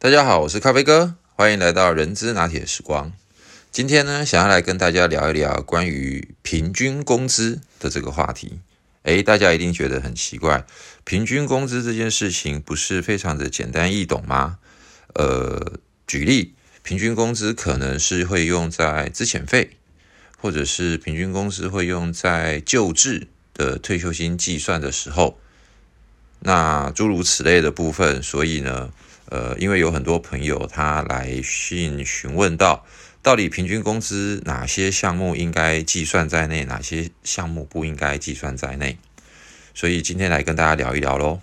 大家好，我是咖啡哥，欢迎来到人资拿铁时光。今天呢，想要来跟大家聊一聊关于平均工资的这个话题。诶，大家一定觉得很奇怪，平均工资这件事情不是非常的简单易懂吗？呃，举例，平均工资可能是会用在资遣费，或者是平均工资会用在旧制的退休金计算的时候，那诸如此类的部分，所以呢。呃，因为有很多朋友他来信询问到，到底平均工资哪些项目应该计算在内，哪些项目不应该计算在内，所以今天来跟大家聊一聊喽。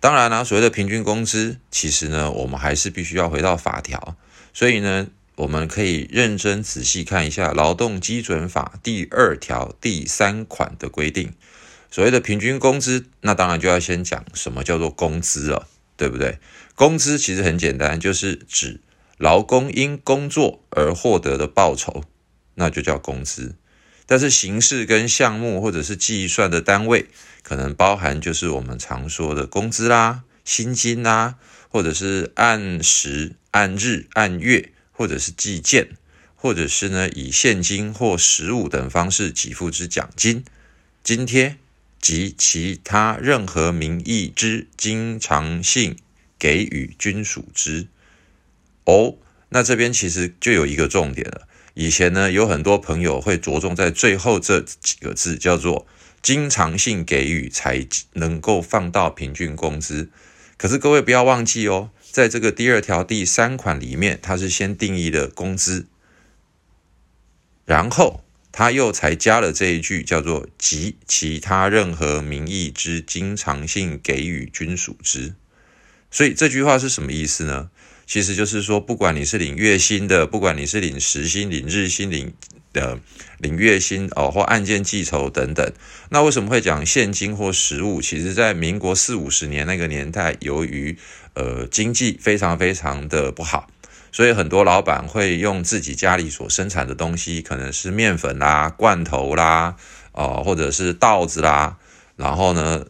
当然啦，所谓的平均工资，其实呢，我们还是必须要回到法条，所以呢，我们可以认真仔细看一下《劳动基准法》第二条第三款的规定。所谓的平均工资，那当然就要先讲什么叫做工资了。对不对？工资其实很简单，就是指劳工因工作而获得的报酬，那就叫工资。但是形式跟项目或者是计算的单位，可能包含就是我们常说的工资啦、薪金啦，或者是按时、按日、按月，或者是计件，或者是呢以现金或实物等方式给付之奖金、津贴。及其他任何名义之经常性给予均属之。哦，那这边其实就有一个重点了。以前呢，有很多朋友会着重在最后这几个字，叫做经常性给予才能够放到平均工资。可是各位不要忘记哦，在这个第二条第三款里面，它是先定义的工资，然后。他又才加了这一句，叫做“及其他任何名义之经常性给予均属之”。所以这句话是什么意思呢？其实就是说，不管你是领月薪的，不管你是领时薪、领日薪、领的领月薪哦，或按件计酬等等，那为什么会讲现金或实物？其实，在民国四五十年那个年代，由于呃经济非常非常的不好。所以很多老板会用自己家里所生产的东西，可能是面粉啦、罐头啦，哦，或者是稻子啦，然后呢，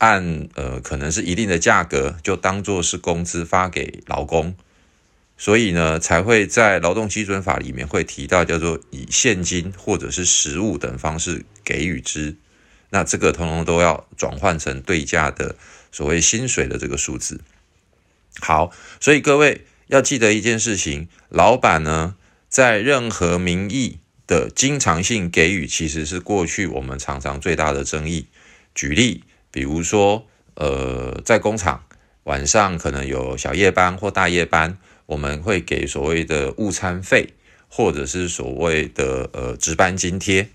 按呃可能是一定的价格，就当做是工资发给劳工。所以呢，才会在劳动基准法里面会提到叫做以现金或者是实物等方式给予之。那这个通通都要转换成对价的所谓薪水的这个数字。好，所以各位。要记得一件事情，老板呢，在任何名义的经常性给予，其实是过去我们常常最大的争议。举例，比如说，呃，在工厂晚上可能有小夜班或大夜班，我们会给所谓的午餐费，或者是所谓的呃值班津贴。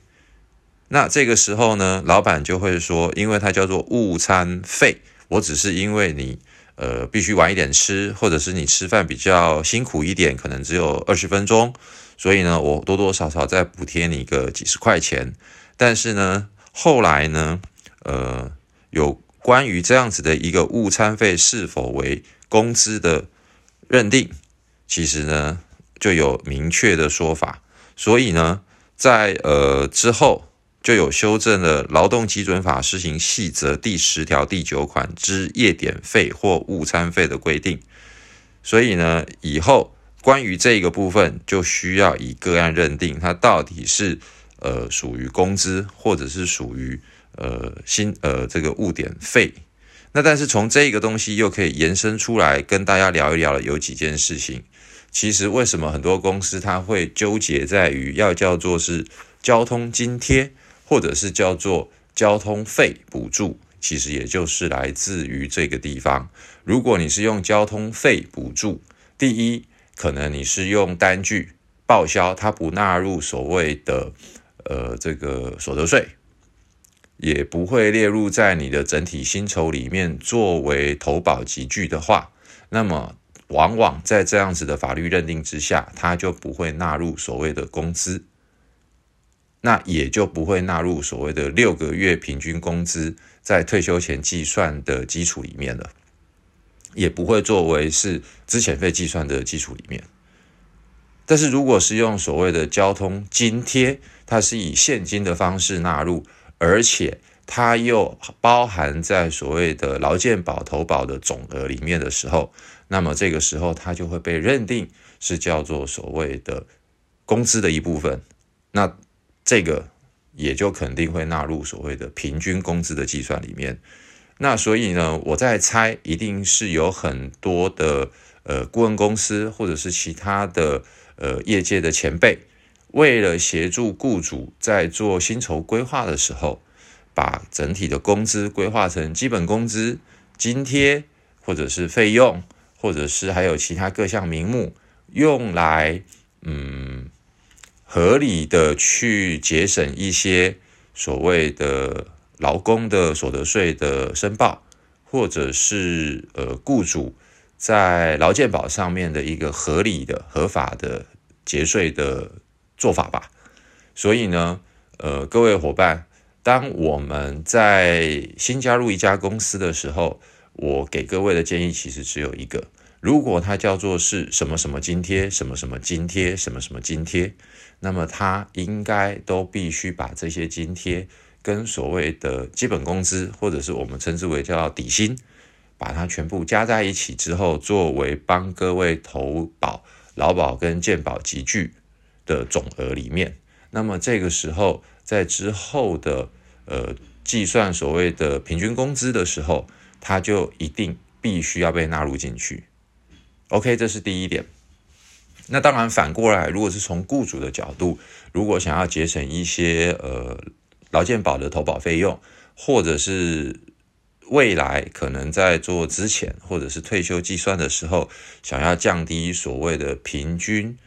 那这个时候呢，老板就会说，因为它叫做午餐费，我只是因为你。呃，必须晚一点吃，或者是你吃饭比较辛苦一点，可能只有二十分钟，所以呢，我多多少少再补贴你个几十块钱。但是呢，后来呢，呃，有关于这样子的一个误餐费是否为工资的认定，其实呢就有明确的说法。所以呢，在呃之后。就有修正了《劳动基准法施行细则》第十条第九款之夜点费或误餐费的规定，所以呢，以后关于这个部分就需要以个案认定，它到底是呃属于工资，或者是属于呃新呃这个误点费。那但是从这个东西又可以延伸出来跟大家聊一聊了，有几件事情。其实为什么很多公司它会纠结在于要叫做是交通津贴？或者是叫做交通费补助，其实也就是来自于这个地方。如果你是用交通费补助，第一，可能你是用单据报销，它不纳入所谓的呃这个所得税，也不会列入在你的整体薪酬里面作为投保集聚的话，那么往往在这样子的法律认定之下，它就不会纳入所谓的工资。那也就不会纳入所谓的六个月平均工资在退休前计算的基础里面了，也不会作为是资遣费计算的基础里面。但是如果是用所谓的交通津贴，它是以现金的方式纳入，而且它又包含在所谓的劳健保投保的总额里面的时候，那么这个时候它就会被认定是叫做所谓的工资的一部分。那这个也就肯定会纳入所谓的平均工资的计算里面。那所以呢，我在猜，一定是有很多的呃顾问公司或者是其他的呃业界的前辈，为了协助雇主在做薪酬规划的时候，把整体的工资规划成基本工资、津贴或者是费用，或者是还有其他各项名目，用来嗯合理的去节省一些所谓的。劳工的所得税的申报，或者是呃雇主在劳健保上面的一个合理的、合法的节税的做法吧。所以呢，呃，各位伙伴，当我们在新加入一家公司的时候，我给各位的建议其实只有一个：如果它叫做是什么什么津贴、什么什么津贴、什么什么津贴，那么它应该都必须把这些津贴。跟所谓的基本工资，或者是我们称之为叫底薪，把它全部加在一起之后，作为帮各位投保劳保跟健保集聚的总额里面，那么这个时候在之后的呃计算所谓的平均工资的时候，它就一定必须要被纳入进去。OK，这是第一点。那当然反过来，如果是从雇主的角度，如果想要节省一些呃。劳健保的投保费用，或者是未来可能在做之前，或者是退休计算的时候，想要降低所谓的平均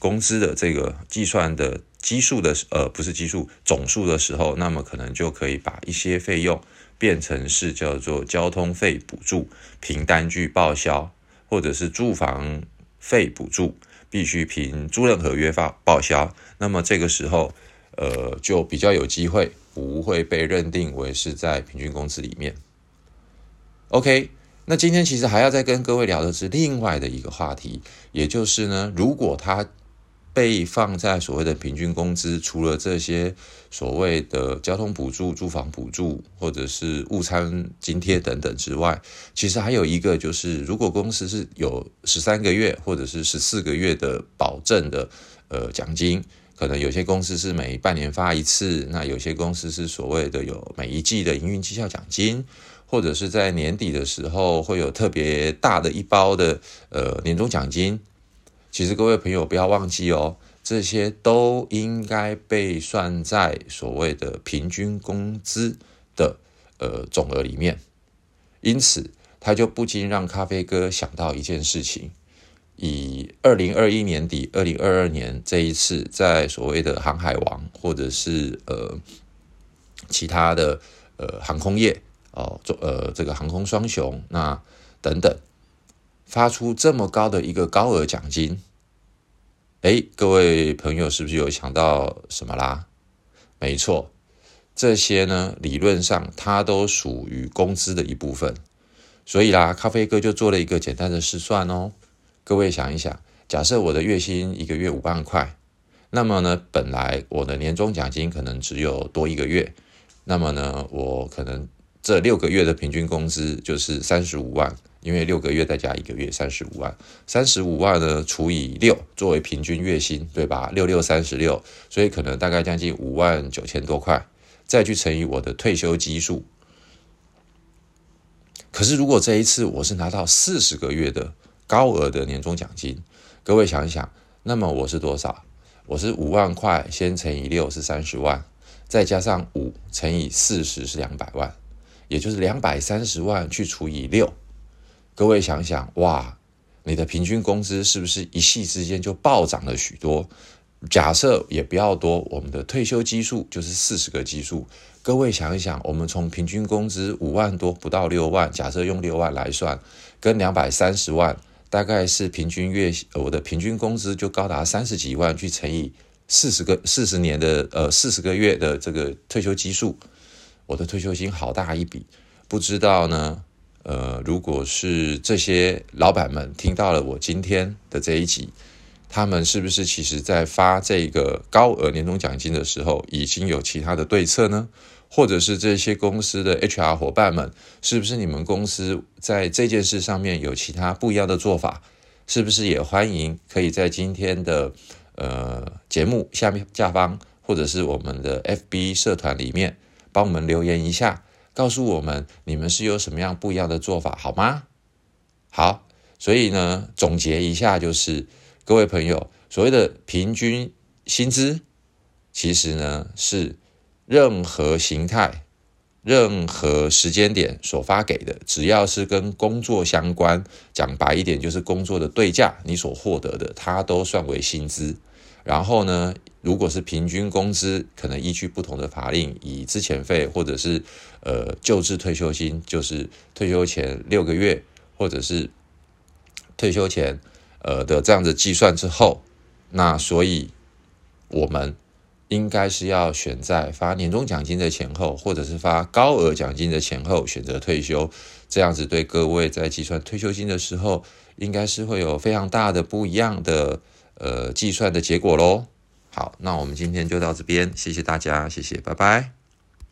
工资的这个计算的基数的呃不是基数总数的时候，那么可能就可以把一些费用变成是叫做交通费补助凭单据报销，或者是住房费补助必须凭租赁合约发报销，那么这个时候。呃，就比较有机会不会被认定为是在平均工资里面。OK，那今天其实还要再跟各位聊的是另外的一个话题，也就是呢，如果他被放在所谓的平均工资，除了这些所谓的交通补助、住房补助或者是午餐津贴等等之外，其实还有一个就是，如果公司是有十三个月或者是十四个月的保证的呃奖金。可能有些公司是每半年发一次，那有些公司是所谓的有每一季的营运绩效奖金，或者是在年底的时候会有特别大的一包的呃年终奖金。其实各位朋友不要忘记哦，这些都应该被算在所谓的平均工资的呃总额里面。因此，他就不禁让咖啡哥想到一件事情。以二零二一年底、二零二二年这一次，在所谓的航海王或者是呃其他的呃航空业哦，做呃这个航空双雄那等等，发出这么高的一个高额奖金，哎，各位朋友是不是有想到什么啦？没错，这些呢理论上它都属于工资的一部分，所以啦，咖啡哥就做了一个简单的试算哦。各位想一想，假设我的月薪一个月五万块，那么呢，本来我的年终奖金可能只有多一个月，那么呢，我可能这六个月的平均工资就是三十五万，因为六个月再加一个月三十五万，三十五万呢除以六作为平均月薪，对吧？六六三十六，所以可能大概将近五万九千多块，再去乘以我的退休基数。可是如果这一次我是拿到四十个月的。高额的年终奖金，各位想一想，那么我是多少？我是五万块，先乘以六是三十万，再加上五乘以四十是两百万，也就是两百三十万去除以六。各位想想，哇，你的平均工资是不是一夕之间就暴涨了许多？假设也不要多，我们的退休基数就是四十个基数。各位想一想，我们从平均工资五万多不到六万，假设用六万来算，跟两百三十万。大概是平均月，我的平均工资就高达三十几万，去乘以四十个四十年的呃四十个月的这个退休基数，我的退休金好大一笔。不知道呢，呃，如果是这些老板们听到了我今天的这一集，他们是不是其实在发这个高额年终奖金的时候，已经有其他的对策呢？或者是这些公司的 HR 伙伴们，是不是你们公司在这件事上面有其他不一样的做法？是不是也欢迎可以在今天的呃节目下面下方，或者是我们的 FB 社团里面，帮我们留言一下，告诉我们你们是有什么样不一样的做法，好吗？好，所以呢，总结一下就是，各位朋友，所谓的平均薪资，其实呢是。任何形态、任何时间点所发给的，只要是跟工作相关，讲白一点就是工作的对价，你所获得的，它都算为薪资。然后呢，如果是平均工资，可能依据不同的法令，以资前费或者是呃旧制退休金，就是退休前六个月，或者是退休前呃的这样子计算之后，那所以我们。应该是要选在发年终奖金的前后，或者是发高额奖金的前后选择退休，这样子对各位在计算退休金的时候，应该是会有非常大的不一样的呃计算的结果喽。好，那我们今天就到这边，谢谢大家，谢谢，拜拜。